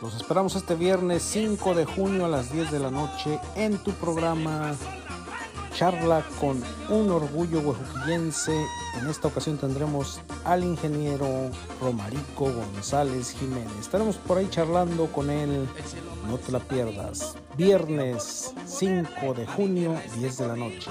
Los esperamos este viernes 5 de junio a las 10 de la noche en tu programa Charla con un orgullo huejuquillense. En esta ocasión tendremos al ingeniero Romarico González Jiménez. Estaremos por ahí charlando con él. No te la pierdas. Viernes 5 de junio, 10 de la noche.